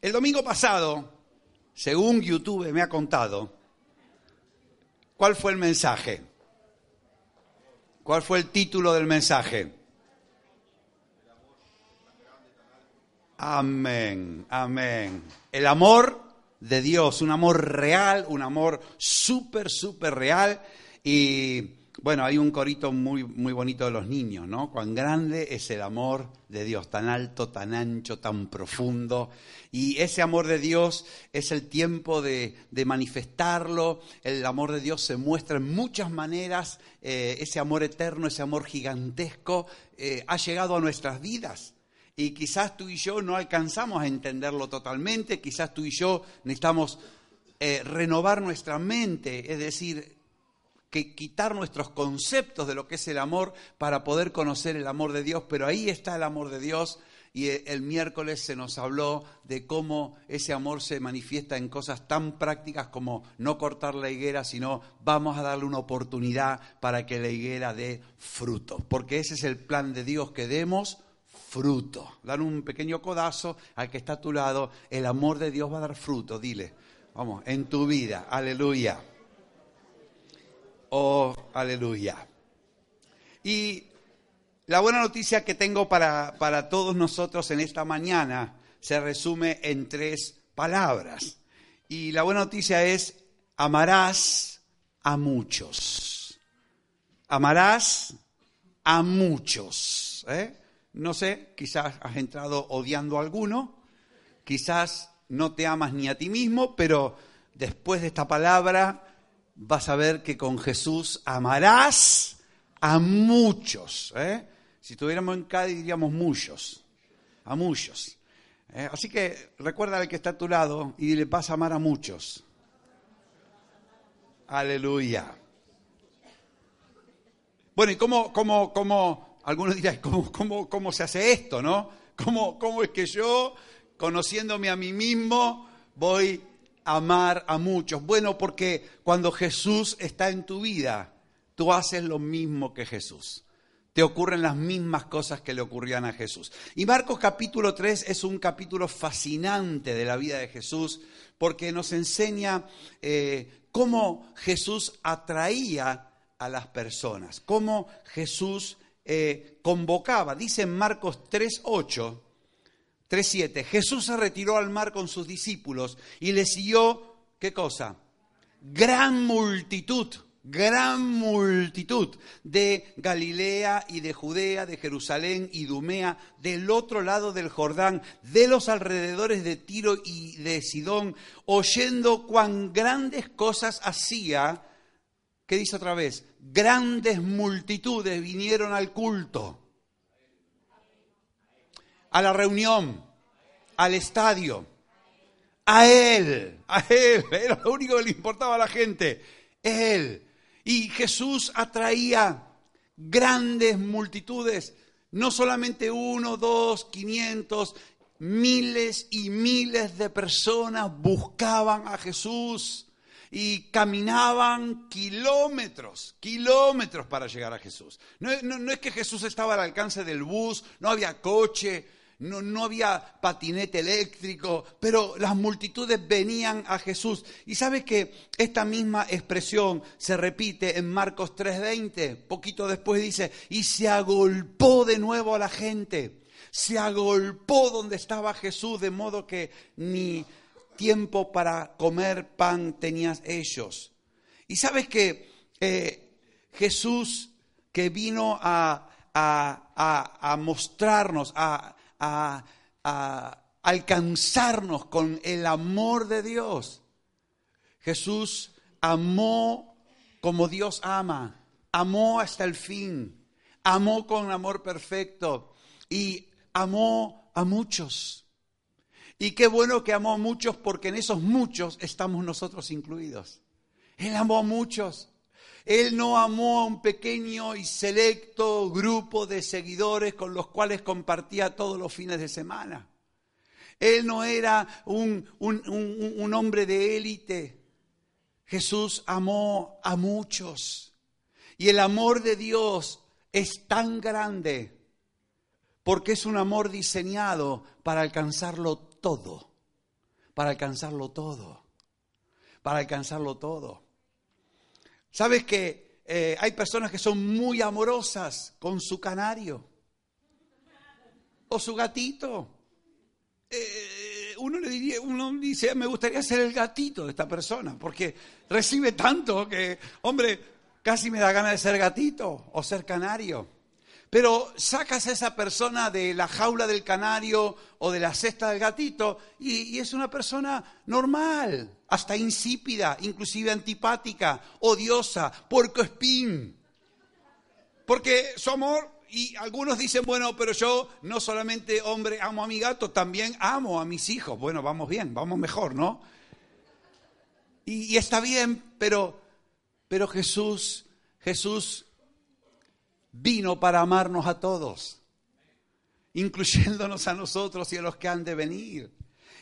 El domingo pasado, según YouTube me ha contado, ¿cuál fue el mensaje? ¿Cuál fue el título del mensaje? Amén, amén. El amor de Dios, un amor real, un amor súper, súper real. Y bueno, hay un corito muy, muy bonito de los niños, ¿no? Cuán grande es el amor de Dios, tan alto, tan ancho, tan profundo. Y ese amor de Dios es el tiempo de, manifestarlo. El amor de Dios se muestra en muchas maneras. Eh, ese amor eterno, ese amor gigantesco, eh, ha llegado a nuestras vidas. Y quizás tú y yo no alcanzamos a entenderlo totalmente, quizás tú y yo necesitamos eh, renovar nuestra mente, es decir, que quitar nuestros conceptos de lo que es el amor para poder conocer el amor de Dios, pero ahí está el amor de Dios y el miércoles se nos habló de cómo ese amor se manifiesta en cosas tan prácticas como no cortar la higuera, sino vamos a darle una oportunidad para que la higuera dé fruto, porque ese es el plan de Dios, que demos fruto. Dan un pequeño codazo al que está a tu lado, el amor de Dios va a dar fruto, dile, vamos, en tu vida, aleluya. Oh, aleluya. Y la buena noticia que tengo para, para todos nosotros en esta mañana se resume en tres palabras. Y la buena noticia es, amarás a muchos. Amarás a muchos. ¿eh? No sé, quizás has entrado odiando a alguno, quizás no te amas ni a ti mismo, pero después de esta palabra vas a ver que con Jesús amarás a muchos. ¿eh? Si estuviéramos en Cádiz diríamos muchos, a muchos. ¿eh? Así que recuerda al que está a tu lado y le vas a amar a muchos. Aleluya. Bueno, ¿y cómo, cómo, cómo, algunos dirán, cómo, cómo, cómo se hace esto, no? ¿Cómo, ¿Cómo es que yo, conociéndome a mí mismo, voy amar a muchos? Bueno, porque cuando Jesús está en tu vida, tú haces lo mismo que Jesús. Te ocurren las mismas cosas que le ocurrían a Jesús. Y Marcos capítulo 3 es un capítulo fascinante de la vida de Jesús porque nos enseña eh, cómo Jesús atraía a las personas, cómo Jesús eh, convocaba. Dice en Marcos 3.8, 3.7, Jesús se retiró al mar con sus discípulos y le siguió, ¿qué cosa? Gran multitud, gran multitud de Galilea y de Judea, de Jerusalén y Dumea, del otro lado del Jordán, de los alrededores de Tiro y de Sidón, oyendo cuán grandes cosas hacía. ¿Qué dice otra vez? Grandes multitudes vinieron al culto a la reunión, al estadio, a Él, a Él, era lo único que le importaba a la gente, Él. Y Jesús atraía grandes multitudes, no solamente uno, dos, quinientos, miles y miles de personas buscaban a Jesús y caminaban kilómetros, kilómetros para llegar a Jesús. No, no, es que Jesús estaba al alcance del bus, no había coche, no, había patinete eléctrico, pero las multitudes venían a Jesús. Y sabe que esta misma expresión se repite en Marcos 3:20, poquito después dice, y se agolpó de nuevo a la gente, se agolpó donde estaba Jesús, de modo que ni tiempo para comer pan tenían ellos. Y sabes que eh, Jesús que vino a, a, mostrarnos, a, a alcanzarnos con el amor de Dios. Jesús amó como Dios ama, amó hasta el fin, amó con amor perfecto y amó a muchos. Y qué bueno que amó a muchos porque en esos muchos estamos nosotros incluidos. Él amó a muchos. Él no amó a un pequeño y selecto grupo de seguidores con los cuales compartía todos los fines de semana. Él no era un, un, hombre de élite. Jesús amó a muchos. Y el amor de Dios es tan grande porque es un amor diseñado para alcanzarlo todo, para alcanzarlo todo, para alcanzarlo todo. ¿Sabes que eh, hay personas que son muy amorosas con su canario o su gatito? Eh, uno le diría, uno dice, me gustaría ser el gatito de esta persona, porque recibe tanto que, hombre, casi me da ganas de ser gatito o ser canario. Pero sacas a esa persona de la jaula del canario o de la cesta del gatito y, es una persona normal, hasta insípida, inclusive antipática, odiosa, puerco espín. Porque su amor y algunos dicen, bueno, pero yo no solamente, hombre, amo a mi gato, también amo a mis hijos. Bueno, vamos bien, vamos mejor, ¿no? Y, está bien, pero, pero Jesús, Jesús vino para amarnos a todos, incluyéndonos a nosotros y a los que han de venir.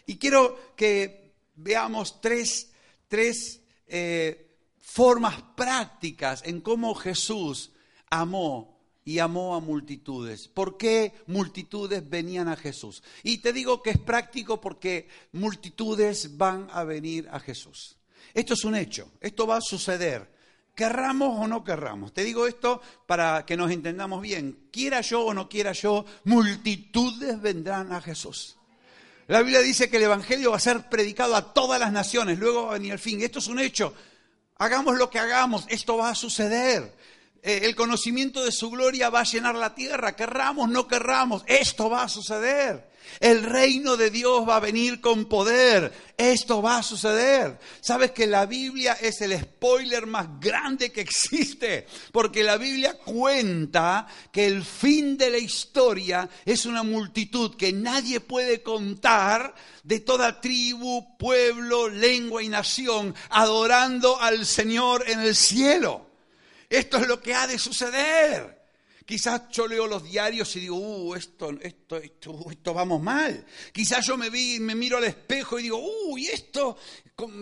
Y quiero que veamos tres, tres eh, formas prácticas en cómo Jesús amó y amó a multitudes. ¿Por qué multitudes venían a Jesús? Y te digo que es práctico porque multitudes van a venir a Jesús. Esto es un hecho, esto va a suceder. Querramos o no querramos. Te digo esto para que nos entendamos bien. Quiera yo o no quiera yo, multitudes vendrán a Jesús. La Biblia dice que el Evangelio va a ser predicado a todas las naciones, luego va a venir el fin. Esto es un hecho. Hagamos lo que hagamos, esto va a suceder. Eh, el conocimiento de su gloria va a llenar la tierra, querramos, no querramos, esto va a suceder. El reino de Dios va a venir con poder. Esto va a suceder. Sabes que la Biblia es el spoiler más grande que existe, porque la Biblia cuenta que el fin de la historia es una multitud que nadie puede contar de toda tribu, pueblo, lengua y nación, adorando al Señor en el cielo. Esto es lo que ha de suceder. Quizás yo leo los diarios y digo, uh, esto, esto, esto, esto vamos mal. Quizás yo me, vi, me miro al espejo y digo, uy, esto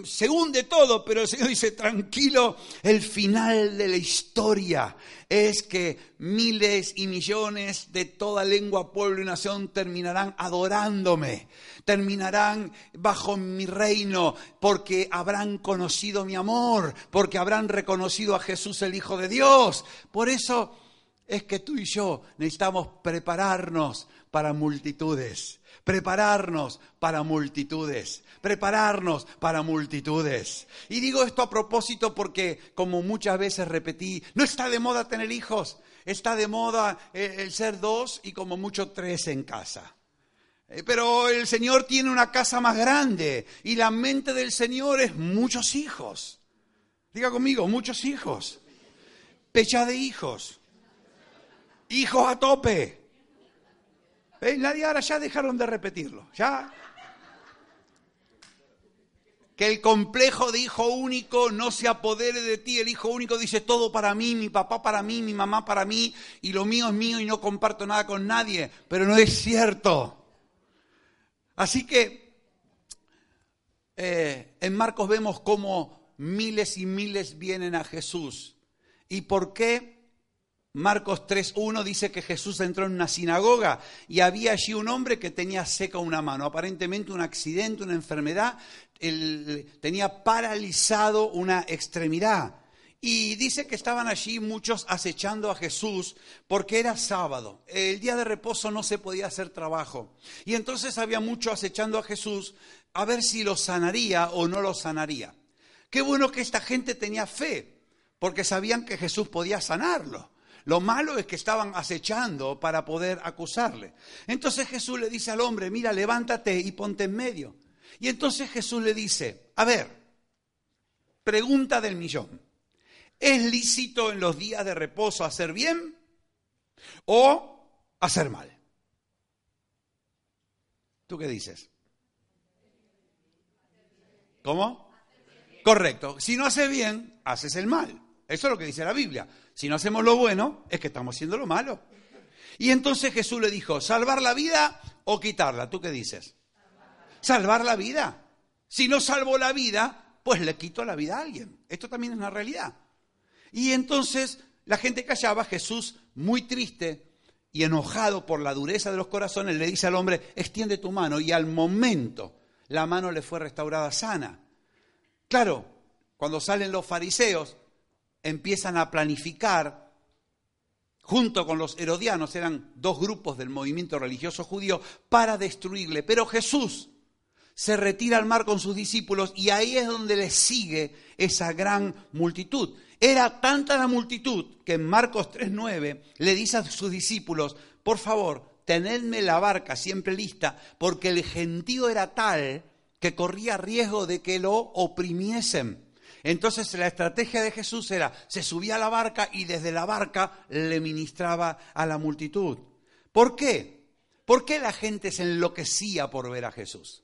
se hunde todo, pero el Señor dice, tranquilo, el final de la historia es que miles y millones de toda lengua, pueblo y nación terminarán adorándome, terminarán bajo mi reino, porque habrán conocido mi amor, porque habrán reconocido a Jesús el Hijo de Dios. Por eso es que tú y yo necesitamos prepararnos para multitudes, prepararnos para multitudes, prepararnos para multitudes. Y digo esto a propósito porque, como muchas veces repetí, no está de moda tener hijos, está de moda eh, el ser dos y como mucho tres en casa. Eh, pero el Señor tiene una casa más grande y la mente del Señor es muchos hijos. Diga conmigo, muchos hijos. Pecha de hijos hijos a tope. ¿Veis? Nadie ahora ya dejaron de repetirlo. Ya. Que el complejo de hijo único no se apodere de ti. El hijo único dice todo para mí, mi papá para mí, mi mamá para mí, y lo mío es mío y no comparto nada con nadie. Pero no es cierto. Así que eh, en Marcos vemos cómo miles y miles vienen a Jesús. ¿Y por qué? Marcos 3.1 dice que Jesús entró en una sinagoga y había allí un hombre que tenía seca una mano, aparentemente un accidente, una enfermedad, tenía paralizado una extremidad. Y dice que estaban allí muchos acechando a Jesús porque era sábado. El día de reposo no se podía hacer trabajo. Y entonces había muchos acechando a Jesús a ver si lo sanaría o no lo sanaría. Qué bueno que esta gente tenía fe, porque sabían que Jesús podía sanarlo. Lo malo es que estaban acechando para poder acusarle. Entonces Jesús le dice al hombre, mira, levántate y ponte en medio. Y entonces Jesús le dice, a ver, pregunta del millón. ¿Es lícito en los días de reposo hacer bien o hacer mal? ¿Tú qué dices? ¿Cómo? Correcto. Si no haces bien, haces el mal. Eso es lo que dice la Biblia. Si no hacemos lo bueno, es que estamos haciendo lo malo. Y entonces Jesús le dijo, ¿salvar la vida o quitarla? ¿Tú qué dices? Salvar la vida. Si no salvo la vida, pues le quito la vida a alguien. Esto también es una realidad. Y entonces la gente callaba, Jesús, muy triste y enojado por la dureza de los corazones, le dice al hombre, extiende tu mano. Y al momento la mano le fue restaurada sana. Claro, cuando salen los fariseos, empiezan a planificar, junto con los herodianos, eran dos grupos del movimiento religioso judío, para destruirle. Pero Jesús se retira al mar con sus discípulos y ahí es donde le sigue esa gran multitud. Era tanta la multitud que en Marcos 3.9 le dice a sus discípulos, por favor, tenedme la barca siempre lista, porque el gentío era tal que corría riesgo de que lo oprimiesen. Entonces la estrategia de Jesús era, se subía a la barca y desde la barca le ministraba a la multitud. ¿Por qué? ¿Por qué la gente se enloquecía por ver a Jesús?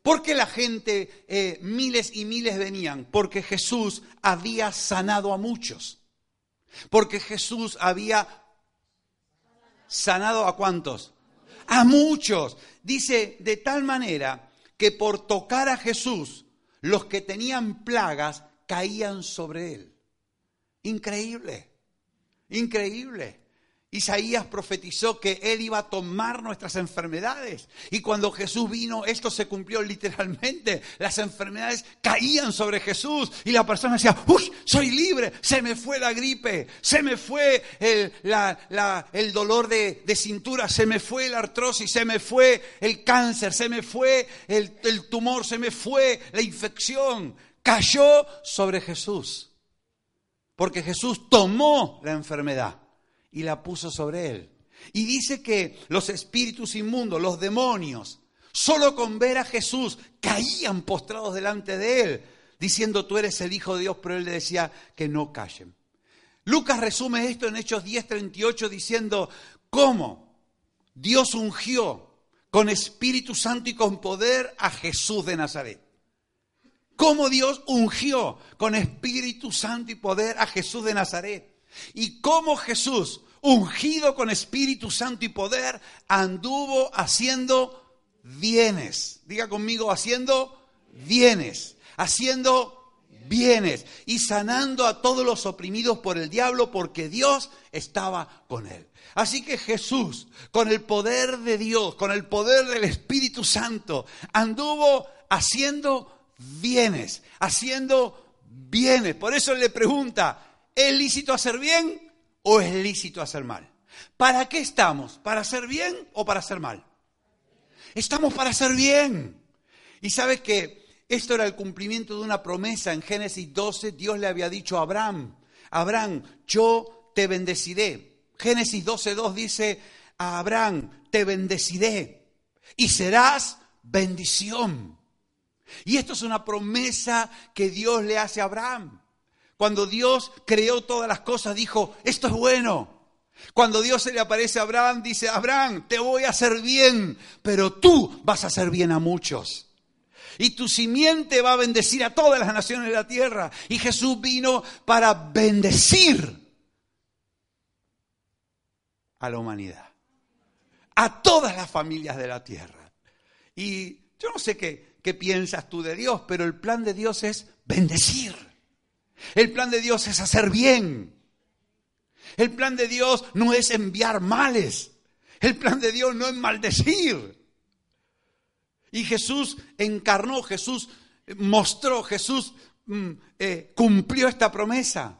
¿Por qué la gente, eh, miles y miles venían? Porque Jesús había sanado a muchos. Porque Jesús había sanado a cuántos? A muchos. Dice de tal manera que por tocar a Jesús, los que tenían plagas caían sobre él. Increíble, increíble. Isaías profetizó que Él iba a tomar nuestras enfermedades. Y cuando Jesús vino, esto se cumplió literalmente. Las enfermedades caían sobre Jesús y la persona decía, uy, soy libre, se me fue la gripe, se me fue el, dolor de, cintura, se me fue la artrosis, se me fue el cáncer, se me fue el tumor, se me fue la infección. Cayó sobre Jesús. Porque Jesús tomó la enfermedad y la puso sobre él. Y dice que los espíritus inmundos, los demonios, solo con ver a Jesús caían postrados delante de él, diciendo tú eres el Hijo de Dios, pero él le decía que no callen. Lucas resume esto en Hechos 10:38 diciendo, ¿cómo Dios ungió con Espíritu Santo y con poder a Jesús de Nazaret? ¿Cómo Dios ungió con Espíritu Santo y poder a Jesús de Nazaret? Y cómo Jesús ungido con Espíritu Santo y poder, anduvo haciendo bienes. Diga conmigo, haciendo bienes, haciendo bienes y sanando a todos los oprimidos por el diablo porque Dios estaba con él. Así que Jesús, con el poder de Dios, con el poder del Espíritu Santo, anduvo haciendo bienes, haciendo bienes. Por eso le pregunta, ¿es lícito hacer bien? o es lícito hacer mal? ¿Para qué estamos? ¿Para hacer bien o para hacer mal? Estamos para hacer bien. Y sabes que esto era el cumplimiento de una promesa. En Génesis 12 Dios le había dicho a Abraham, Abraham, yo te bendeciré. Génesis 12.2 dice a Abraham, te bendeciré y serás bendición. Y esto es una promesa que Dios le hace a Abraham. Cuando Dios creó todas las cosas, dijo, esto es bueno. Cuando Dios se le aparece a Abraham, dice, Abraham, te voy a hacer bien, pero tú vas a hacer bien a muchos. Y tu simiente va a bendecir a todas las naciones de la tierra. Y Jesús vino para bendecir a la humanidad, a todas las familias de la tierra. Y yo no sé qué, qué piensas tú de Dios, pero el plan de Dios es bendecir. El plan de Dios es hacer bien. El plan de Dios no es enviar males. El plan de Dios no es maldecir. Y Jesús encarnó, Jesús mostró, Jesús mm, eh, cumplió esta promesa.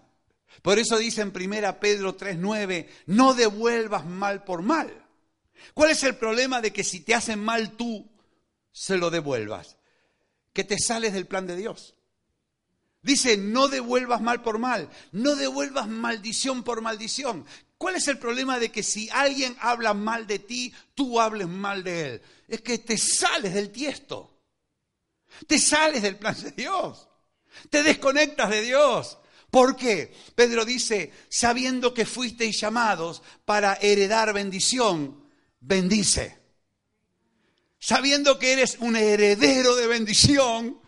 Por eso dice en 1 Pedro 3:9, no devuelvas mal por mal. ¿Cuál es el problema de que si te hacen mal tú se lo devuelvas? que te sales del plan de Dios. Dice, no devuelvas mal por mal, no devuelvas maldición por maldición. ¿Cuál es el problema de que si alguien habla mal de ti, tú hables mal de él? Es que te sales del tiesto, te sales del plan de Dios, te desconectas de Dios. ¿Por qué? Pedro dice, sabiendo que fuisteis llamados para heredar bendición, bendice. Sabiendo que eres un heredero de bendición,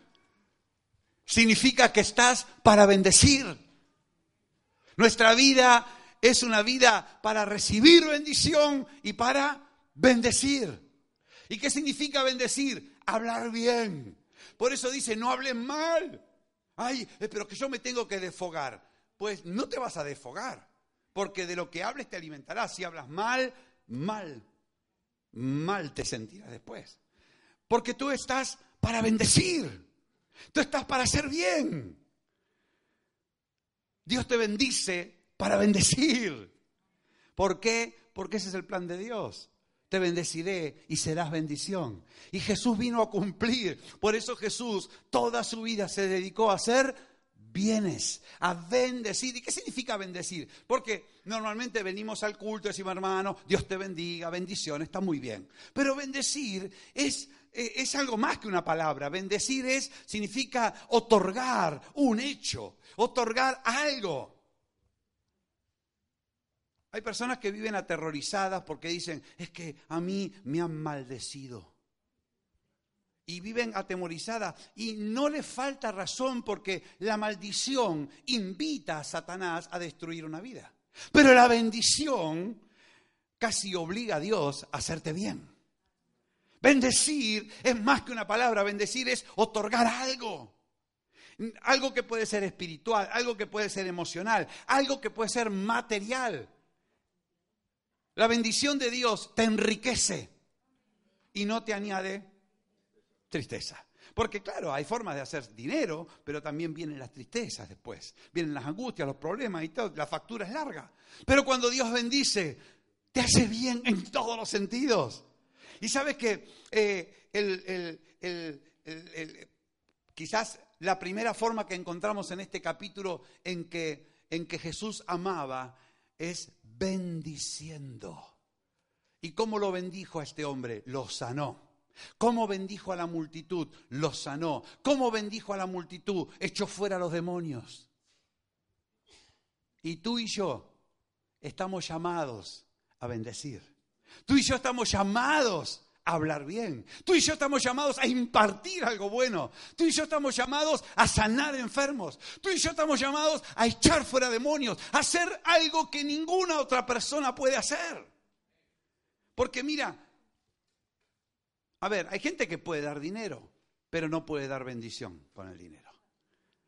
significa que estás para bendecir. Nuestra vida es una vida para recibir bendición y para bendecir. ¿Y qué significa bendecir? Hablar bien. Por eso dice, no hables mal. Ay, eh, pero que yo me tengo que desfogar. Pues no te vas a desfogar, porque de lo que hables te alimentarás. Si hablas mal, mal, mal te sentirás después. Porque tú estás para bendecir. Tú estás para hacer bien. Dios te bendice para bendecir. ¿Por qué? Porque ese es el plan de Dios. Te bendeciré y serás bendición. Y Jesús vino a cumplir. Por eso Jesús toda su vida se dedicó a hacer bienes, a bendecir. ¿Y qué significa bendecir? Porque normalmente venimos al culto y decimos, hermano, Dios te bendiga, bendición, está muy bien. Pero bendecir es eh, es algo más que una palabra. Bendecir es, significa otorgar un hecho, otorgar algo. Hay personas que viven aterrorizadas porque dicen, es que a mí me han maldecido. Y viven atemorizadas y no les falta razón porque la maldición invita a Satanás a destruir una vida. Pero la bendición casi obliga a Dios a hacerte bien. Bendecir es más que una palabra, bendecir es otorgar algo. Algo que puede ser espiritual, algo que puede ser emocional, algo que puede ser material. La bendición de Dios te enriquece y no te añade tristeza. Porque claro, hay formas de hacer dinero, pero también vienen las tristezas después. Vienen las angustias, los problemas y todo. La factura es larga. Pero cuando Dios bendice, te hace bien en todos los sentidos. Y sabes que eh, quizás la primera forma que encontramos en este capítulo en que, en que Jesús amaba es bendiciendo. ¿Y cómo lo bendijo a este hombre? Lo sanó. ¿Cómo bendijo a la multitud? Lo sanó. ¿Cómo bendijo a la multitud? Echó fuera a los demonios. Y tú y yo estamos llamados a bendecir. Tú y yo estamos llamados a hablar bien. Tú y yo estamos llamados a impartir algo bueno. Tú y yo estamos llamados a sanar enfermos. Tú y yo estamos llamados a echar fuera demonios, a hacer algo que ninguna otra persona puede hacer. Porque mira, a ver, hay gente que puede dar dinero, pero no puede dar bendición con el dinero.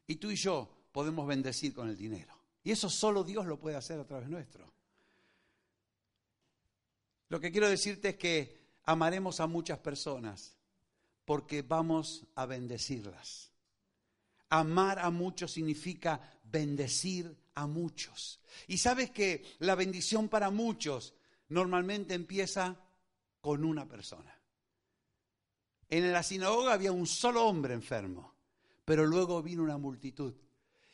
Y tú y yo podemos bendecir con el dinero. Y eso solo Dios lo puede hacer a través nuestro. Lo que quiero decirte es que amaremos a muchas personas porque vamos a bendecirlas. Amar a muchos significa bendecir a muchos. Y sabes que la bendición para muchos normalmente empieza con una persona. En la sinagoga había un solo hombre enfermo, pero luego vino una multitud.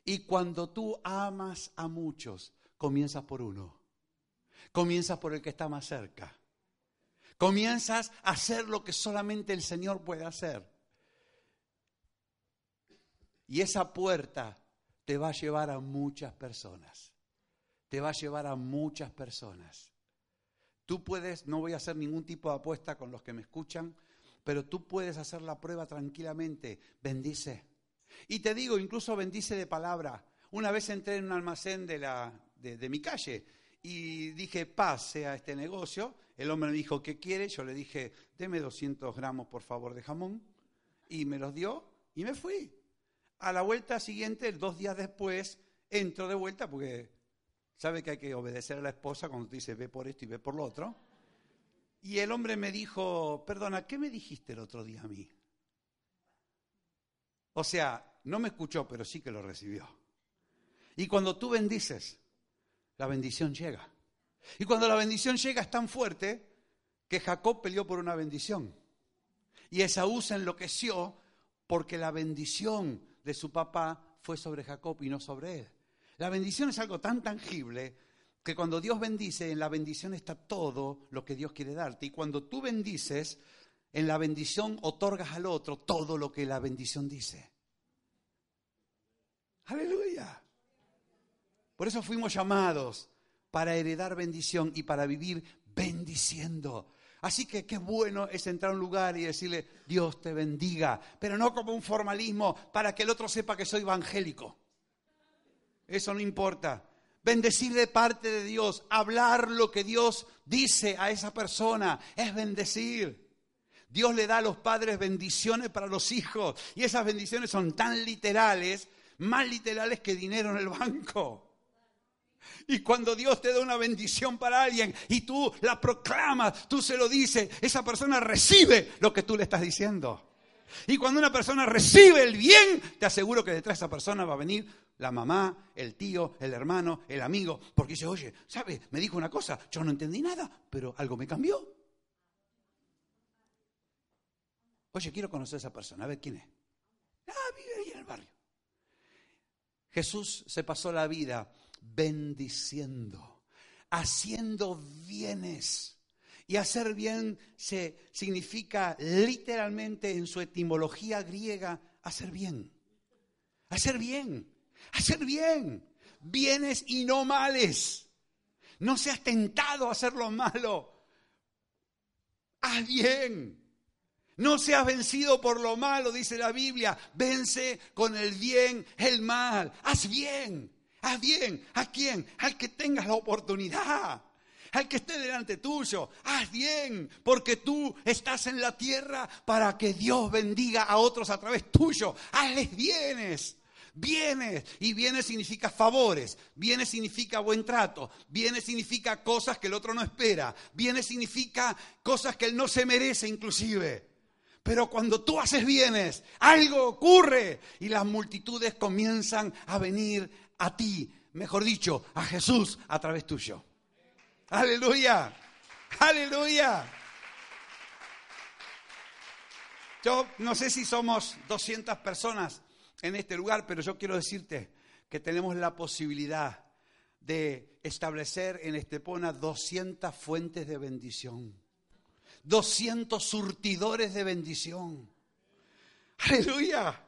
Y cuando tú amas a muchos, comienzas por uno. Comienzas por el que está más cerca. Comienzas a hacer lo que solamente el Señor puede hacer. Y esa puerta te va a llevar a muchas personas. Te va a llevar a muchas personas. Tú puedes, no voy a hacer ningún tipo de apuesta con los que me escuchan, pero tú puedes hacer la prueba tranquilamente. Bendice. Y te digo, incluso bendice de palabra. Una vez entré en un almacén de, la, de mi calle y dije, pase a este negocio. El hombre me dijo, ¿qué quiere? Yo le dije, deme 200 gramos, por favor, de jamón. Y me los dio y me fui. A la vuelta siguiente, dos días después, entro de vuelta porque sabe que hay que obedecer a la esposa cuando te dice, ve por esto y ve por lo otro. Y el hombre me dijo, perdona, ¿qué me dijiste el otro día a mí? O sea, no me escuchó, pero sí que lo recibió. Y cuando tú bendices, la bendición llega. Y cuando la bendición llega es tan fuerte que Jacob peleó por una bendición. Y Esaú se enloqueció porque la bendición de su papá fue sobre Jacob y no sobre él. La bendición es algo tan tangible que cuando Dios bendice, en la bendición está todo lo que Dios quiere darte. Y cuando tú bendices, en la bendición otorgas al otro todo lo que la bendición dice. Aleluya. Por eso fuimos llamados para heredar bendición y para vivir bendiciendo. Así que qué bueno es entrar a un lugar y decirle, Dios te bendiga, pero no como un formalismo para que el otro sepa que soy evangélico. Eso no importa. Bendecir de parte de Dios, hablar lo que Dios dice a esa persona, es bendecir. Dios le da a los padres bendiciones para los hijos y esas bendiciones son tan literales, más literales que dinero en el banco. Y cuando Dios te da una bendición para alguien y tú la proclamas, tú se lo dices, esa persona recibe lo que tú le estás diciendo. Y cuando una persona recibe el bien, te aseguro que detrás de esa persona va a venir la mamá, el tío, el hermano, el amigo, porque dice, oye, ¿sabe? Me dijo una cosa, yo no entendí nada, pero algo me cambió. Oye, quiero conocer a esa persona, a ver quién es. Ah, vive ahí en el barrio. Jesús se pasó la vida bendiciendo, haciendo bienes. Y hacer bien se significa literalmente en su etimología griega hacer bien. Hacer bien, hacer bien. Bienes y no males. No seas tentado a hacer lo malo. Haz bien. No seas vencido por lo malo, dice la Biblia. Vence con el bien el mal. Haz bien. Haz bien. ¿A quién? Al que tengas la oportunidad. Al que esté delante tuyo. Haz bien. Porque tú estás en la tierra para que Dios bendiga a otros a través tuyo. Hazles bienes. Bienes. Y bienes significa favores. Bienes significa buen trato. Bienes significa cosas que el otro no espera. Bienes significa cosas que él no se merece inclusive. Pero cuando tú haces bienes, algo ocurre y las multitudes comienzan a venir a ti, mejor dicho, a Jesús a través tuyo. Aleluya, aleluya. Yo no sé si somos 200 personas en este lugar, pero yo quiero decirte que tenemos la posibilidad de establecer en Estepona 200 fuentes de bendición, 200 surtidores de bendición. Aleluya.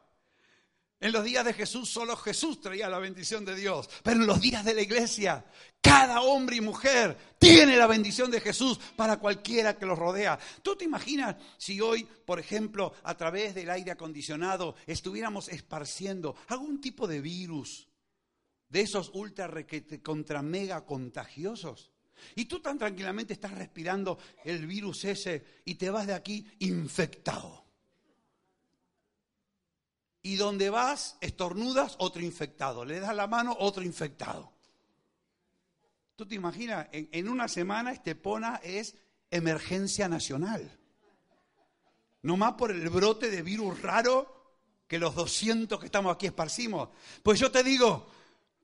En los días de Jesús solo Jesús traía la bendición de Dios, pero en los días de la iglesia cada hombre y mujer tiene la bendición de Jesús para cualquiera que los rodea. ¿Tú te imaginas si hoy, por ejemplo, a través del aire acondicionado estuviéramos esparciendo algún tipo de virus de esos ultra contra mega contagiosos? Y tú tan tranquilamente estás respirando el virus ese y te vas de aquí infectado y donde vas, estornudas, otro infectado. Le das la mano, otro infectado. ¿Tú te imaginas? En, una semana Estepona es emergencia nacional. No más por el brote de virus raro que los 200 que estamos aquí esparcimos. Pues yo te digo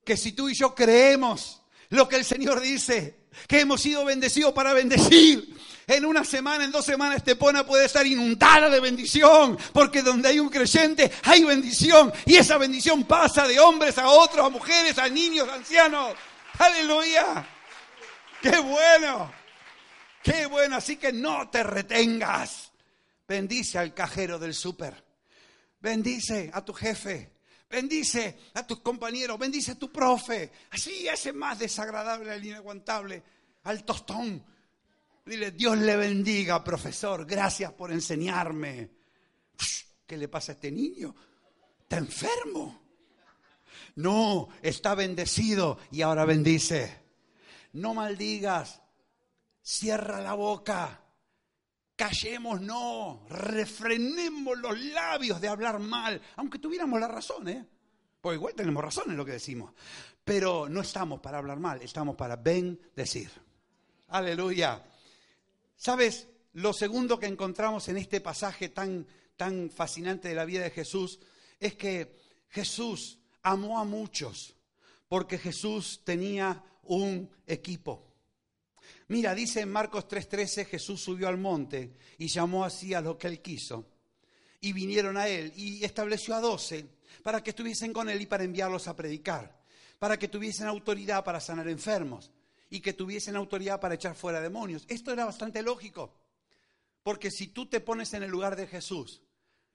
que si tú y yo creemos lo que el Señor dice, que hemos sido bendecidos para bendecir, en una semana, en dos semanas, Estepona puede estar inundada de bendición, porque donde hay un creyente hay bendición, y esa bendición pasa de hombres a otros, a mujeres, a niños, a ancianos. Aleluya. Qué bueno. Qué bueno. Así que no te retengas. Bendice al cajero del súper. Bendice a tu jefe. Bendice a tus compañeros. Bendice a tu profe. Así hace más desagradable al inaguantable, al tostón, Dile, Dios le bendiga, profesor, gracias por enseñarme. ¿Qué le pasa a este niño? Está enfermo. No, está bendecido y ahora bendice. No maldigas, cierra la boca, callemos, no, refrenemos los labios de hablar mal, aunque tuviéramos la razón, ¿eh? Porque igual tenemos razón en lo que decimos. Pero no estamos para hablar mal, estamos para bendecir. Aleluya. ¿Sabes? Lo segundo que encontramos en este pasaje tan, tan fascinante de la vida de Jesús es que Jesús amó a muchos porque Jesús tenía un equipo. Mira, dice en Marcos 3:13, Jesús subió al monte y llamó así a lo que él quiso. y vinieron a él y estableció a doce para que estuviesen con él y para enviarlos a predicar, para que tuviesen autoridad para sanar enfermos y que tuviesen autoridad para echar fuera demonios. Esto era bastante lógico, porque si tú te pones en el lugar de Jesús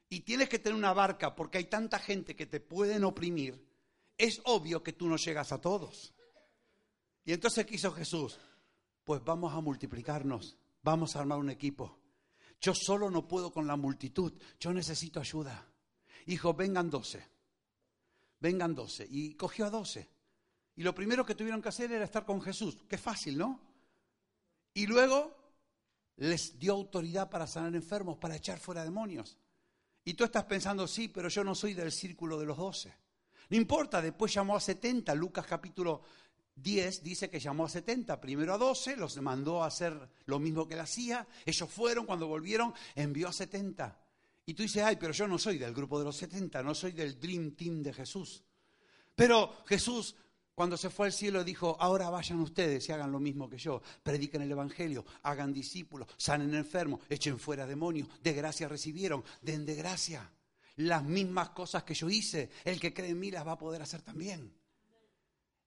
y tienes que tener una barca porque hay tanta gente que te pueden oprimir, es obvio que tú no llegas a todos. Y entonces, ¿qué hizo Jesús? Pues vamos a multiplicarnos, vamos a armar un equipo. Yo solo no puedo con la multitud, yo necesito ayuda. Hijo, vengan doce, vengan doce. Y cogió a doce. Y lo primero que tuvieron que hacer era estar con Jesús. Qué fácil, ¿no? Y luego les dio autoridad para sanar enfermos, para echar fuera demonios. Y tú estás pensando, sí, pero yo no soy del círculo de los doce. No importa, después llamó a 70, Lucas capítulo 10 dice que llamó a 70, primero a 12, los mandó a hacer lo mismo que él hacía, ellos fueron, cuando volvieron, envió a 70. Y tú dices, ay, pero yo no soy del grupo de los 70, no soy del Dream Team de Jesús. Pero Jesús, cuando se fue al cielo, dijo, ahora vayan ustedes y hagan lo mismo que yo, prediquen el Evangelio, hagan discípulos, sanen enfermos, echen fuera demonios, de gracia recibieron, den de gracia. Las mismas cosas que yo hice, el que cree en mí las va a poder hacer también.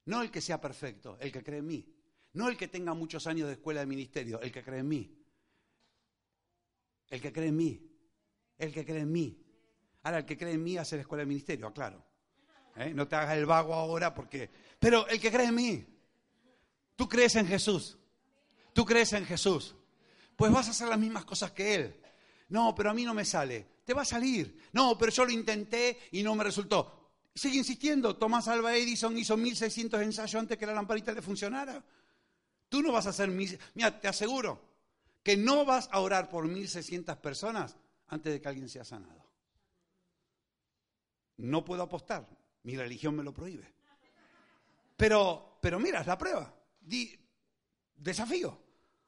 No el que sea perfecto, el que cree en mí. No el que tenga muchos años de escuela de ministerio, el que cree en mí. El que cree en mí. El que cree en mí. Ahora, el que cree en mí hace la escuela de ministerio, aclaro. ¿Eh? No te hagas el vago ahora porque... Pero el que cree en mí. Tú crees en Jesús. Tú crees en Jesús. Pues vas a hacer las mismas cosas que Él. No, pero a mí no me sale. Te va a salir. No, pero yo lo intenté y no me resultó. Sigue insistiendo, Tomás Alva Edison hizo 1600 ensayos antes que la lamparita le funcionara. Tú no vas a hacer mil... Mira, te aseguro que no vas a orar por 1600 personas antes de que alguien sea sanado. No puedo apostar, mi religión me lo prohíbe. Pero, pero mira, es la prueba. desafío,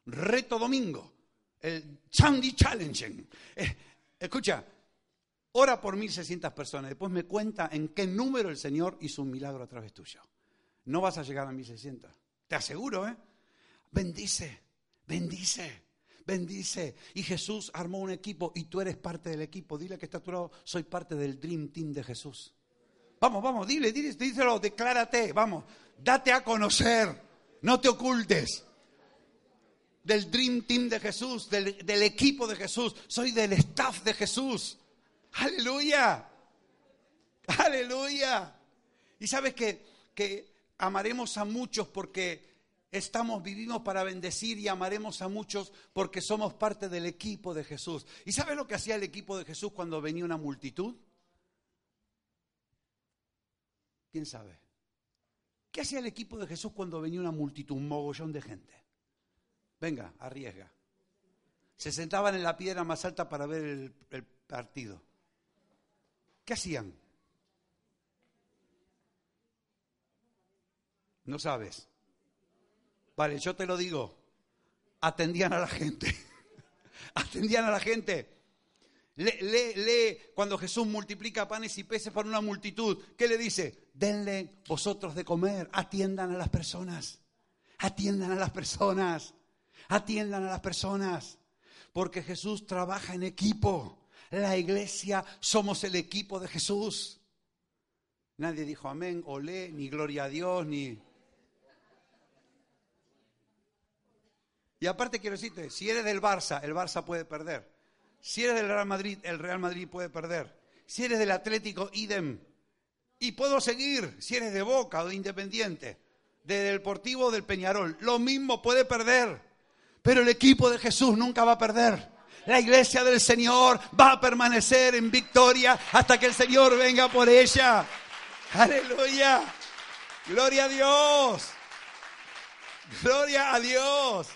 reto domingo, el Chandy Challenge. Eh, escucha, Ora por 1.600 personas. Después me cuenta en qué número el Señor hizo un milagro a través tuyo. No vas a llegar a 1.600. Te aseguro, ¿eh? Bendice, bendice, bendice. Y Jesús armó un equipo y tú eres parte del equipo. Dile que está a tu lado, soy parte del Dream Team de Jesús. Vamos, vamos, dile, dile, díselo, declárate, vamos, date a conocer, no te ocultes. Del Dream Team de Jesús, del, del equipo de Jesús, soy del staff de Jesús. Aleluya. Aleluya. Y sabes que, que amaremos a muchos porque estamos, vivimos para bendecir y amaremos a muchos porque somos parte del equipo de Jesús. ¿Y sabes lo que hacía el equipo de Jesús cuando venía una multitud? ¿Quién sabe? ¿Qué hacía el equipo de Jesús cuando venía una multitud, un mogollón de gente? Venga, arriesga. Se sentaban en la piedra más alta para ver el, el partido. ¿Qué hacían? No sabes. Vale, yo te lo digo. Atendían a la gente. Atendían a la gente. Lee, lee, lee, cuando Jesús multiplica panes y peces para una multitud. ¿Qué le dice? Denle vosotros de comer. Atiendan a las personas. Atiendan a las personas. Atiendan a las personas. Porque Jesús trabaja en equipo. La iglesia somos el equipo de Jesús. Nadie dijo amén, olé, ni gloria a Dios, ni... Y aparte quiero decirte, si eres del Barça, el Barça puede perder. Si eres del Real Madrid, el Real Madrid puede perder. Si eres del Atlético, idem. Y puedo seguir, si eres de Boca o de Independiente, de Deportivo o del Peñarol, lo mismo puede perder. Pero el equipo de Jesús nunca va a perder. La iglesia del Señor va a permanecer en victoria hasta que el Señor venga por ella. Aleluya. Gloria a Dios. Gloria a Dios.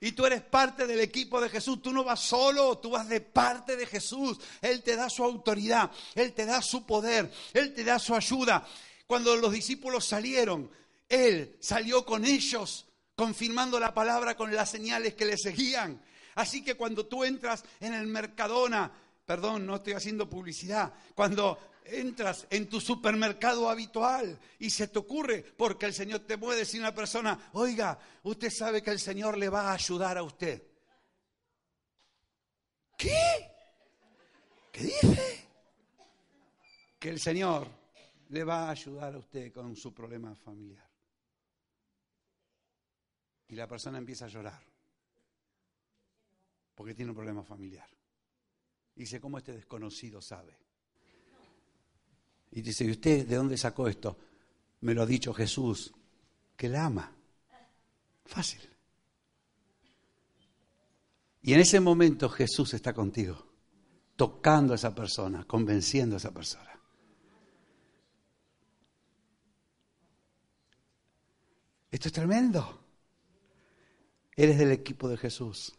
Y tú eres parte del equipo de Jesús. Tú no vas solo, tú vas de parte de Jesús. Él te da su autoridad, Él te da su poder, Él te da su ayuda. Cuando los discípulos salieron, Él salió con ellos, confirmando la palabra con las señales que le seguían. Así que cuando tú entras en el Mercadona, perdón, no estoy haciendo publicidad, cuando entras en tu supermercado habitual y se te ocurre, porque el Señor te puede decir a una persona, oiga, usted sabe que el Señor le va a ayudar a usted. ¿Qué? ¿Qué dice? Que el Señor le va a ayudar a usted con su problema familiar. Y la persona empieza a llorar porque tiene un problema familiar. Dice, ¿cómo este desconocido sabe? Y dice, ¿y usted de dónde sacó esto? Me lo ha dicho Jesús, que la ama. Fácil. Y en ese momento Jesús está contigo, tocando a esa persona, convenciendo a esa persona. Esto es tremendo. Eres del equipo de Jesús.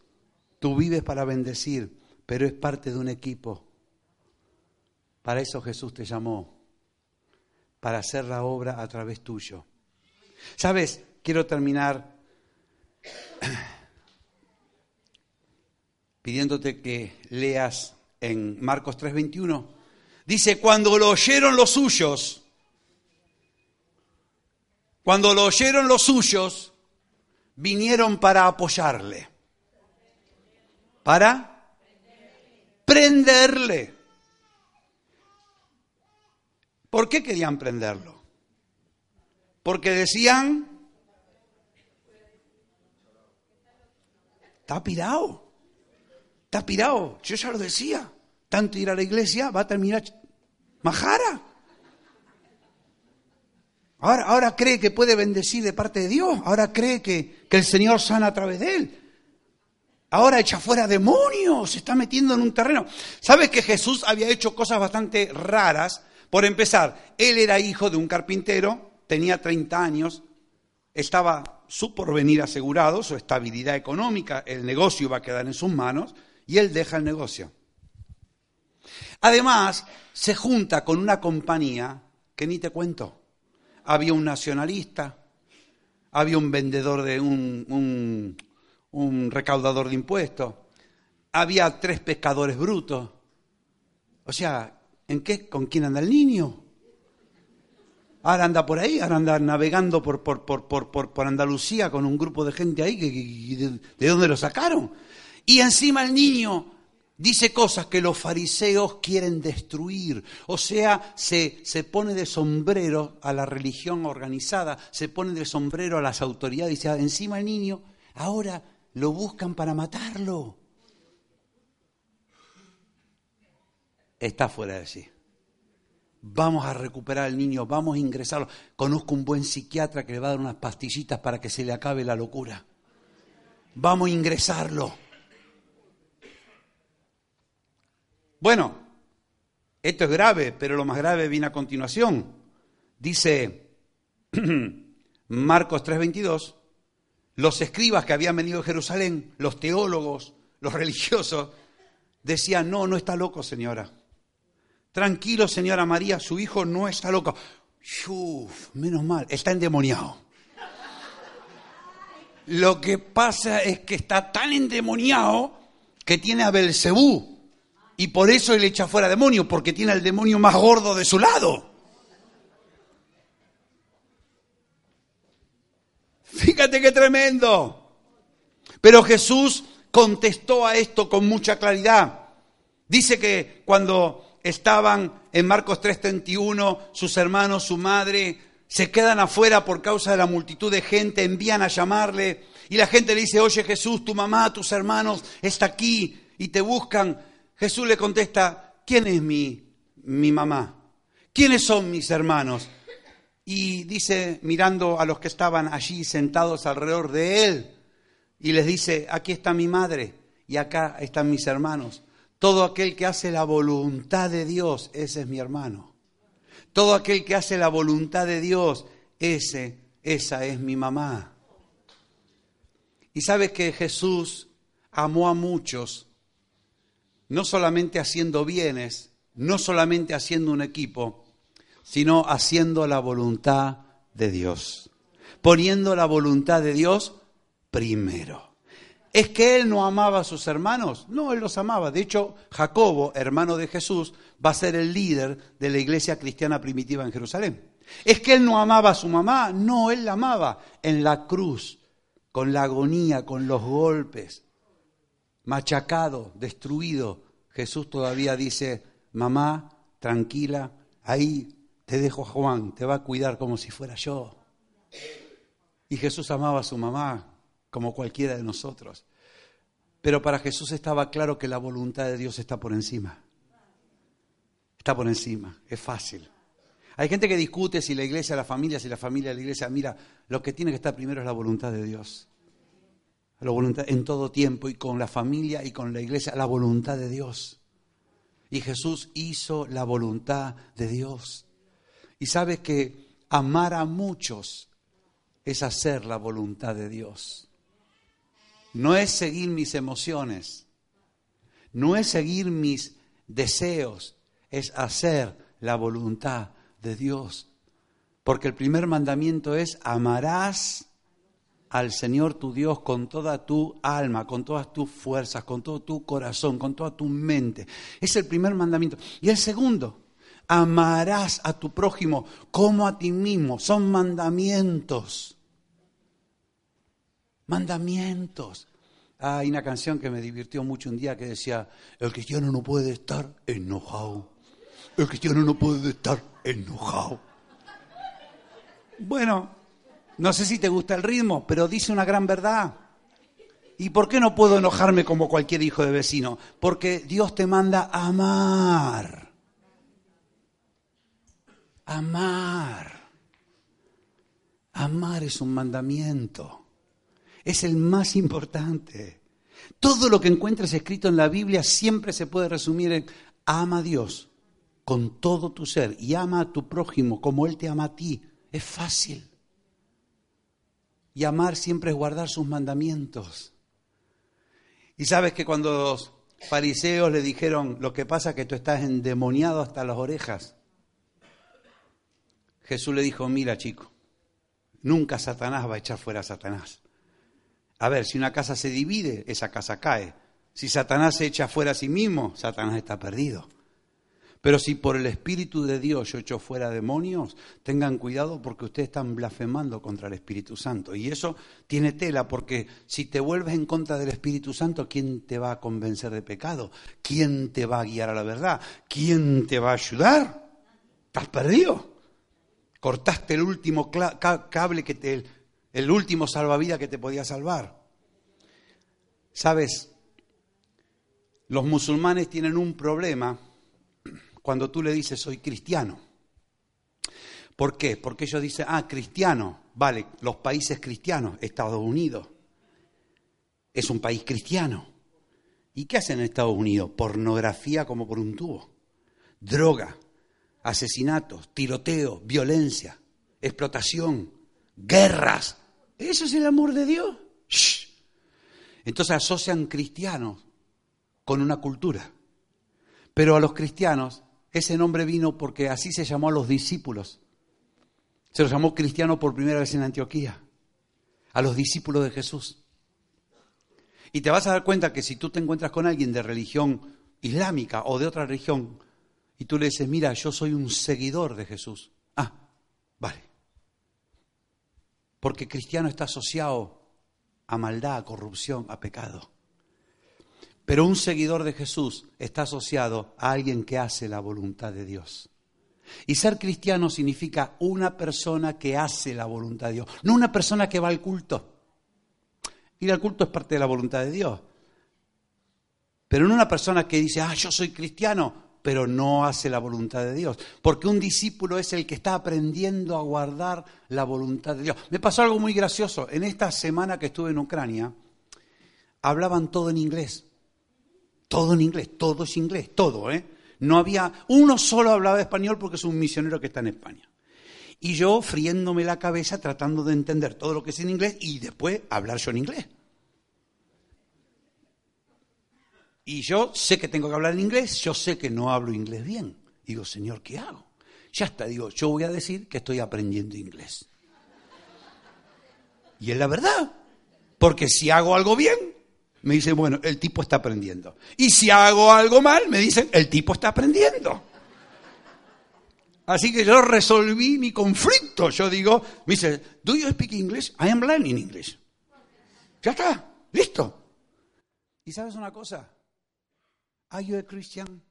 Tú vives para bendecir, pero es parte de un equipo. Para eso Jesús te llamó, para hacer la obra a través tuyo. Sabes, quiero terminar pidiéndote que leas en Marcos 3:21. Dice, cuando lo oyeron los suyos, cuando lo oyeron los suyos, vinieron para apoyarle, para prenderle. ¿Por qué querían prenderlo? Porque decían, está pirado, está pirado, yo ya lo decía, tanto ir a la iglesia va a terminar majara. Ahora, ahora cree que puede bendecir de parte de Dios, ahora cree que, que el Señor sana a través de él. Ahora echa fuera demonios, se está metiendo en un terreno. ¿Sabes que Jesús había hecho cosas bastante raras? Por empezar, él era hijo de un carpintero, tenía 30 años, estaba su porvenir asegurado, su estabilidad económica, el negocio iba a quedar en sus manos y él deja el negocio. Además, se junta con una compañía que ni te cuento había un nacionalista, había un vendedor de un, un, recaudador de impuestos, había tres pescadores brutos. O sea, ¿en qué? ¿Con quién anda el niño? Ahora anda por ahí, ahora anda navegando por, por, por, por Andalucía con un grupo de gente ahí, que, de, ¿de dónde lo sacaron? Y encima el niño Dice cosas que los fariseos quieren destruir. O sea, se, se, pone de sombrero a la religión organizada, se pone de sombrero a las autoridades. Dice, ah, encima el niño, ahora lo buscan para matarlo. Está fuera de sí. Vamos a recuperar al niño, vamos a ingresarlo. Conozco un buen psiquiatra que le va a dar unas pastillitas para que se le acabe la locura. Vamos a ingresarlo. Bueno, esto es grave, pero lo más grave viene a continuación. Dice Marcos 3:22, los escribas que habían venido de Jerusalén, los teólogos, los religiosos, decían, no, no está loco, señora. Tranquilo, señora María, su hijo no está loco. Uf, menos mal, está endemoniado. Lo que pasa es que está tan endemoniado que tiene a Belcebú, y por eso él echa fuera demonio, porque tiene al demonio más gordo de su lado. Fíjate qué tremendo. Pero Jesús contestó a esto con mucha claridad. Dice que cuando estaban en Marcos 3:31, sus hermanos, su madre, se quedan afuera por causa de la multitud de gente, envían a llamarle y la gente le dice, oye Jesús, tu mamá, tus hermanos, está aquí y te buscan. Jesús le contesta, ¿quién es mi, mi mamá? ¿Quiénes son mis hermanos? Y dice, mirando a los que estaban allí sentados alrededor de él, y les dice, aquí está mi madre y acá están mis hermanos. Todo aquel que hace la voluntad de Dios, ese es mi hermano. Todo aquel que hace la voluntad de Dios, ese, esa es mi mamá. Y sabes que Jesús amó a muchos no solamente haciendo bienes, no solamente haciendo un equipo, sino haciendo la voluntad de Dios, poniendo la voluntad de Dios primero. ¿Es que él no amaba a sus hermanos? No, él los amaba. De hecho, Jacobo, hermano de Jesús, va a ser el líder de la iglesia cristiana primitiva en Jerusalén. ¿Es que él no amaba a su mamá? No, él la amaba en la cruz, con la agonía, con los golpes, machacado, destruido, Jesús todavía dice, mamá, tranquila, ahí te dejo a Juan, te va a cuidar como si fuera yo. Y Jesús amaba a su mamá como cualquiera de nosotros. Pero para Jesús estaba claro que la voluntad de Dios está por encima. Está por encima, es fácil. Hay gente que discute si la iglesia, la familia, si la familia, la iglesia. Mira, lo que tiene que estar primero es la voluntad de Dios. La voluntad en todo tiempo y con la familia y con la iglesia, la voluntad de Dios. Y Jesús hizo la voluntad de Dios. Y sabes que amar a muchos es hacer la voluntad de Dios. No es seguir mis emociones, no es seguir mis deseos, es hacer la voluntad de Dios. Porque el primer mandamiento es amarás al Señor tu Dios con toda tu alma, con todas tus fuerzas, con todo tu corazón, con toda tu mente. Es el primer mandamiento. Y el segundo, amarás a tu prójimo como a ti mismo. Son mandamientos. Mandamientos. hay una canción que me divirtió mucho un día que decía, el cristiano no puede estar enojado. El cristiano no puede estar enojado. Bueno, no sé si te gusta el ritmo, pero dice una gran verdad. ¿Y por qué no puedo enojarme como cualquier hijo de vecino? Porque Dios te manda a amar. Amar. Amar es un mandamiento. Es el más importante. Todo lo que encuentres escrito en la Biblia siempre se puede resumir en ama a Dios con todo tu ser y ama a tu prójimo como Él te ama a ti. Es fácil. Y amar siempre es guardar sus mandamientos. Y sabes que cuando los fariseos le dijeron, lo que pasa es que tú estás endemoniado hasta las orejas, Jesús le dijo, mira chico, nunca Satanás va a echar fuera a Satanás. A ver, si una casa se divide, esa casa cae. Si Satanás se echa fuera a sí mismo, Satanás está perdido. Pero si por el Espíritu de Dios yo echo fuera demonios, tengan cuidado porque ustedes están blasfemando contra el Espíritu Santo. Y eso tiene tela porque si te vuelves en contra del Espíritu Santo, ¿quién te va a convencer de pecado? ¿Quién te va a guiar a la verdad? ¿Quién te va a ayudar? Estás perdido. Cortaste el último cable que te, el último salvavidas que te podía salvar. Sabes, los musulmanes tienen un problema cuando tú le dices soy cristiano. ¿Por qué? Porque ellos dicen, ah, cristiano, vale, los países cristianos, Estados Unidos, es un país cristiano. ¿Y qué hacen en Estados Unidos? Pornografía como por un tubo, droga, asesinatos, tiroteo, violencia, explotación, guerras. ¿Eso es el amor de Dios? Entonces asocian cristianos con una cultura. Pero a los cristianos ese nombre vino porque así se llamó a los discípulos. Se los llamó cristiano por primera vez en Antioquía, a los discípulos de Jesús. Y te vas a dar cuenta que si tú te encuentras con alguien de religión islámica o de otra religión, y tú le dices, mira, yo soy un seguidor de Jesús. Ah, vale. Porque cristiano está asociado a maldad, a corrupción, a pecado. Pero un seguidor de Jesús está asociado a alguien que hace la voluntad de Dios. Y ser cristiano significa una persona que hace la voluntad de Dios, no una persona que va al culto. Ir al culto es parte de la voluntad de Dios. Pero no una persona que dice, ah, yo soy cristiano, pero no hace la voluntad de Dios. Porque un discípulo es el que está aprendiendo a guardar la voluntad de Dios. Me pasó algo muy gracioso. En esta semana que estuve en Ucrania, hablaban todo en inglés. Todo en inglés, todo es inglés, todo, ¿eh? No había, uno solo hablaba español porque es un misionero que está en España. Y yo friéndome la cabeza tratando de entender todo lo que es en inglés y después hablar yo en inglés. Y yo sé que tengo que hablar en inglés, yo sé que no hablo inglés bien. Digo, Señor, ¿qué hago? Ya está, digo, yo voy a decir que estoy aprendiendo inglés. Y es la verdad, porque si hago algo bien, me dicen, bueno, el tipo está aprendiendo. Y si hago algo mal, me dicen, el tipo está aprendiendo. Así que yo resolví mi conflicto. Yo digo, me dice, ¿do you speak English? I am learning English. Ya está, listo. ¿Y sabes una cosa? ¿Are you a Christian?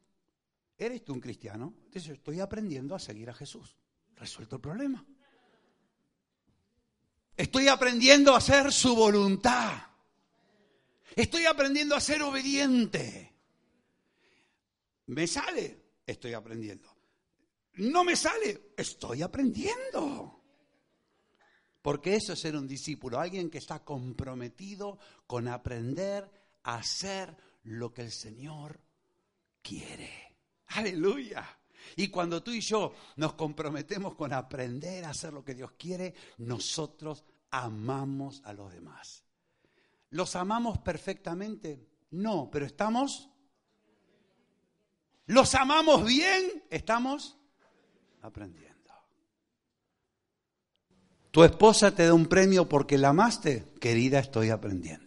¿Eres tú un cristiano? Entonces estoy aprendiendo a seguir a Jesús. Resuelto el problema. Estoy aprendiendo a hacer su voluntad. Estoy aprendiendo a ser obediente. ¿Me sale? Estoy aprendiendo. ¿No me sale? Estoy aprendiendo. Porque eso es ser un discípulo, alguien que está comprometido con aprender a hacer lo que el Señor quiere. Aleluya. Y cuando tú y yo nos comprometemos con aprender a hacer lo que Dios quiere, nosotros amamos a los demás. ¿Los amamos perfectamente? No, pero estamos... ¿Los amamos bien? Estamos aprendiendo. Tu esposa te da un premio porque la amaste, querida, estoy aprendiendo.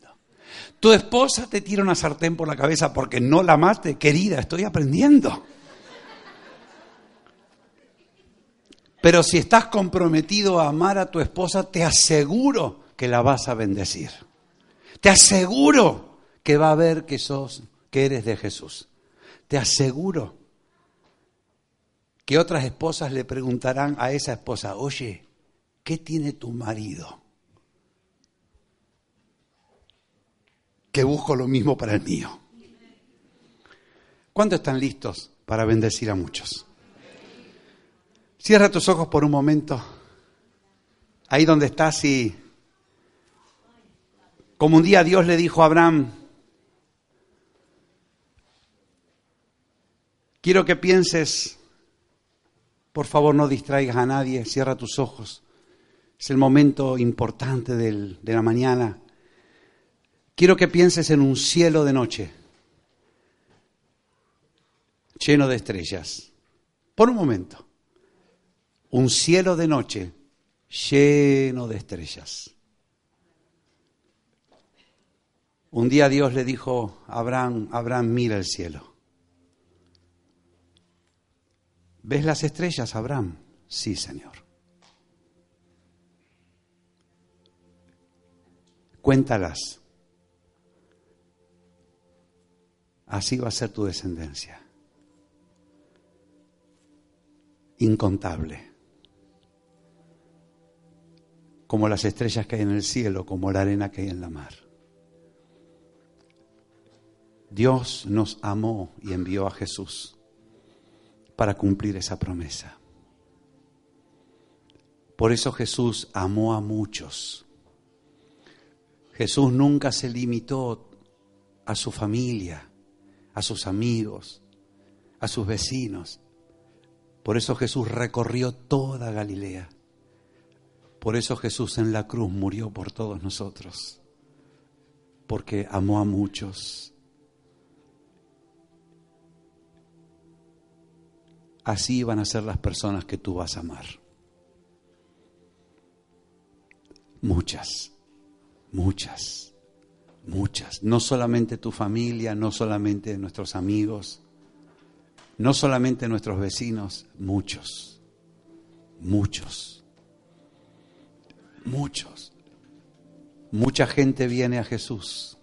Tu esposa te tira una sartén por la cabeza porque no la amaste, querida, estoy aprendiendo. Pero si estás comprometido a amar a tu esposa, te aseguro que la vas a bendecir. Te aseguro que va a ver que sos, que eres de Jesús. Te aseguro que otras esposas le preguntarán a esa esposa, oye, ¿qué tiene tu marido? Que busco lo mismo para el mío. ¿Cuántos están listos para bendecir a muchos? Cierra tus ojos por un momento. Ahí donde estás y como un día Dios le dijo a Abraham, quiero que pienses, por favor no distraigas a nadie, cierra tus ojos. Es el momento importante de la mañana. Quiero que pienses en un cielo de noche, lleno de estrellas. Por un momento. Un cielo de noche lleno de estrellas. Un día Dios le dijo a Abraham, Abraham, mira el cielo. ¿Ves las estrellas, Abraham? Sí, Señor. cuéntalas. Así va a ser tu descendencia. Incontable. Como las estrellas que hay en el cielo, como la arena que hay en la mar. Dios nos amó y envió a Jesús para cumplir esa promesa. Por eso Jesús amó a muchos Jesús nunca se limitó a su familia, a sus amigos, a sus vecinos. Por eso Jesús recorrió toda Galilea. Por eso Jesús en la cruz murió por todos nosotros. Porque amó a muchos. Así van a ser las personas que tú vas a amar. Muchas. Muchas, muchas. No solamente tu familia, no solamente nuestros amigos, no solamente nuestros vecinos, muchos, muchos, muchos. Mucha gente viene a Jesús.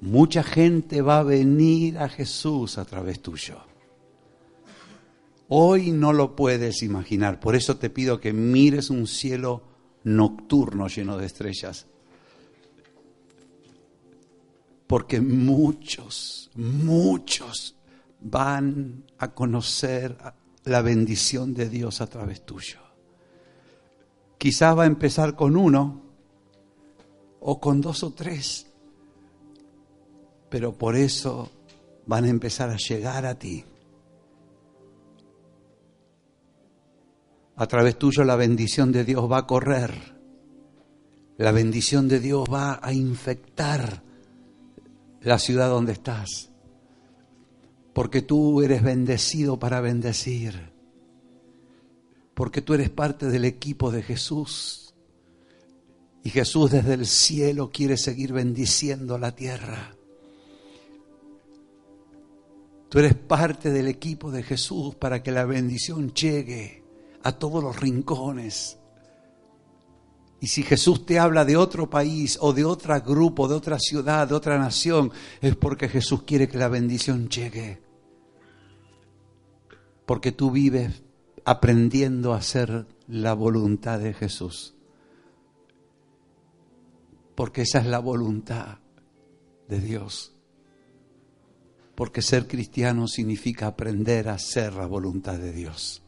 Mucha gente va a venir a Jesús a través tuyo. Hoy no lo puedes imaginar, por eso te pido que mires un cielo nocturno lleno de estrellas. Porque muchos, muchos van a conocer la bendición de Dios a través tuyo. Quizás va a empezar con uno o con dos o tres, pero por eso van a empezar a llegar a ti. A través tuyo la bendición de Dios va a correr. La bendición de Dios va a infectar la ciudad donde estás. Porque tú eres bendecido para bendecir. Porque tú eres parte del equipo de Jesús. Y Jesús desde el cielo quiere seguir bendiciendo la tierra. Tú eres parte del equipo de Jesús para que la bendición llegue a todos los rincones Y si Jesús te habla de otro país o de otro grupo, de otra ciudad, de otra nación, es porque Jesús quiere que la bendición llegue. Porque tú vives aprendiendo a hacer la voluntad de Jesús. Porque esa es la voluntad de Dios. Porque ser cristiano significa aprender a hacer la voluntad de Dios.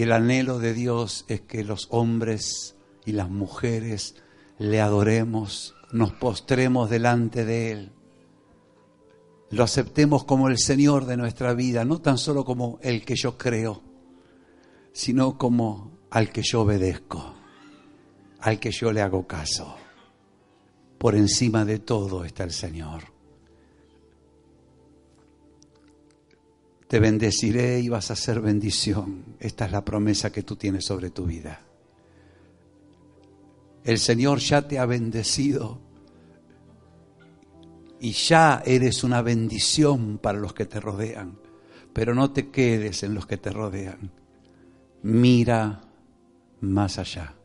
Y el anhelo de Dios es que los hombres y las mujeres le adoremos, nos postremos delante de Él, lo aceptemos como el Señor de nuestra vida, no tan solo como el que yo creo, sino como al que yo obedezco, al que yo le hago caso. Por encima de todo está el Señor. Te bendeciré y vas a ser bendición. Esta es la promesa que tú tienes sobre tu vida. El Señor ya te ha bendecido y ya eres una bendición para los que te rodean. Pero no te quedes en los que te rodean. Mira más allá.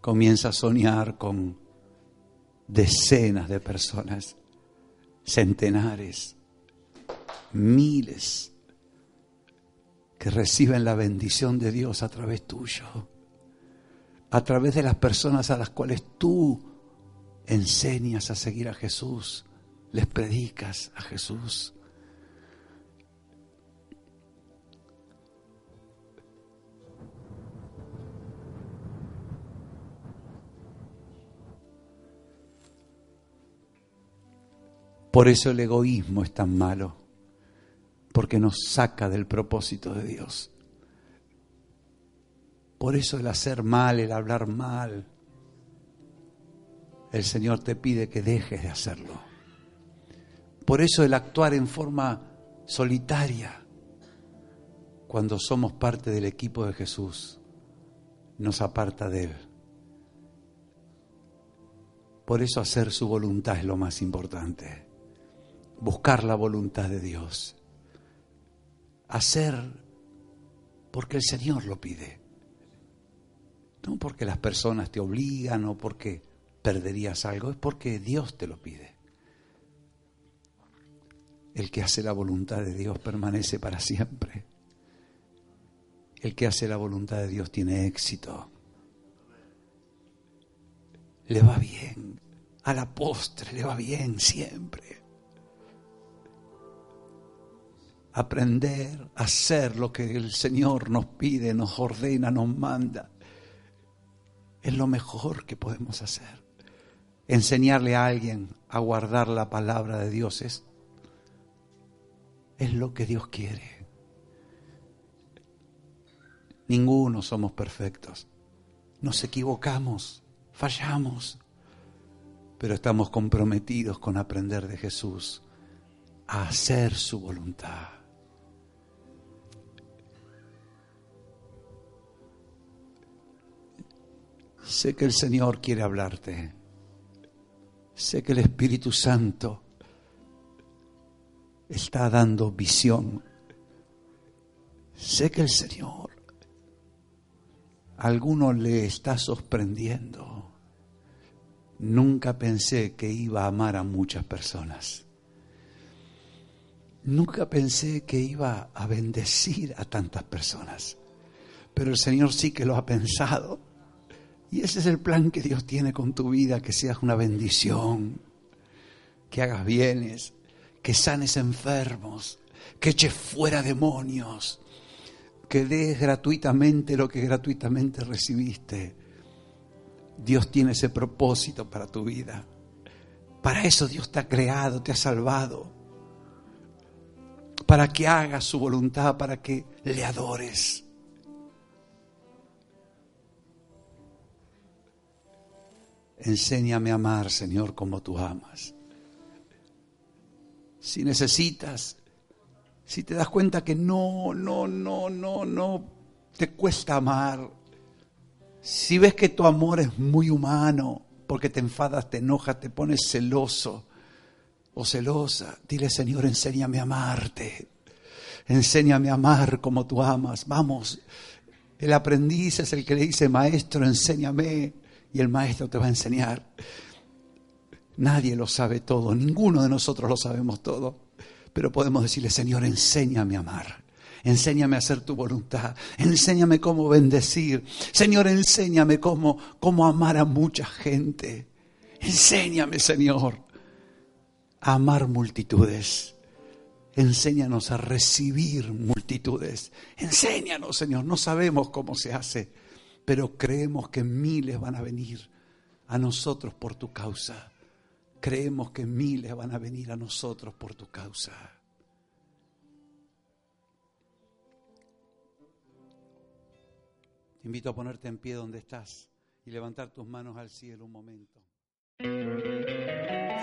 Comienza a soñar con decenas de personas, centenares, miles que reciben la bendición de Dios a través tuyo, a través de las personas a las cuales tú enseñas a seguir a Jesús, les predicas a Jesús. Por eso el egoísmo es tan malo porque nos saca del propósito de Dios. Por eso el hacer mal, el hablar mal, el Señor te pide que dejes de hacerlo. Por eso el actuar en forma solitaria, cuando somos parte del equipo de Jesús, nos aparta de Él. Por eso hacer su voluntad es lo más importante. Buscar la voluntad de Dios hacer porque el Señor lo pide. No porque las personas te obligan o porque perderías algo, es porque Dios te lo pide. El que hace la voluntad de Dios permanece para siempre. El que hace la voluntad de Dios tiene éxito. Le va bien. A la postre le va bien siempre aprender a hacer lo que el Señor nos pide, nos ordena, nos manda. Es lo mejor que podemos hacer. Enseñarle a alguien a guardar la palabra de Dios es, es lo que Dios quiere. Ninguno somos perfectos. Nos equivocamos, fallamos, pero estamos comprometidos con aprender de Jesús a hacer su voluntad. Sé que el Señor quiere hablarte. Sé que el Espíritu Santo está dando visión. Sé que el Señor a alguno le está sorprendiendo. Nunca pensé que iba a amar a muchas personas. Nunca pensé que iba a bendecir a tantas personas. Pero el Señor sí que lo ha pensado y ese es el plan que Dios tiene con tu vida, que seas una bendición, que hagas bienes, que sanes enfermos, que eches fuera demonios, que des gratuitamente lo que gratuitamente recibiste. Dios tiene ese propósito para tu vida. Para eso Dios te ha creado, te ha salvado. Para que hagas su voluntad, para que le adores. Enséñame a amar, Señor, como tú amas. Si necesitas, si te das cuenta que no, no, no, no, no, te cuesta amar. Si ves que tu amor es muy humano, porque te enfadas, te enojas, te pones celoso o celosa, dile, Señor, enséñame a amarte. Enséñame a amar como tú amas. Vamos, El aprendiz es el que le dice, maestro, enséñame, y el maestro te va a enseñar. Nadie lo sabe todo, ninguno de nosotros lo sabemos todo, pero podemos decirle, Señor, enséñame a amar. Enséñame a hacer tu voluntad. Enséñame cómo bendecir. Señor, enséñame cómo, cómo amar a mucha gente. Enséñame, Señor, a amar multitudes. Enséñanos a recibir multitudes. Enséñanos, Señor. No sabemos cómo se hace, pero creemos que miles van a venir a nosotros por tu causa. Creemos que miles van a venir a nosotros por tu causa. Te invito a ponerte en pie donde estás y levantar tus manos al cielo un momento.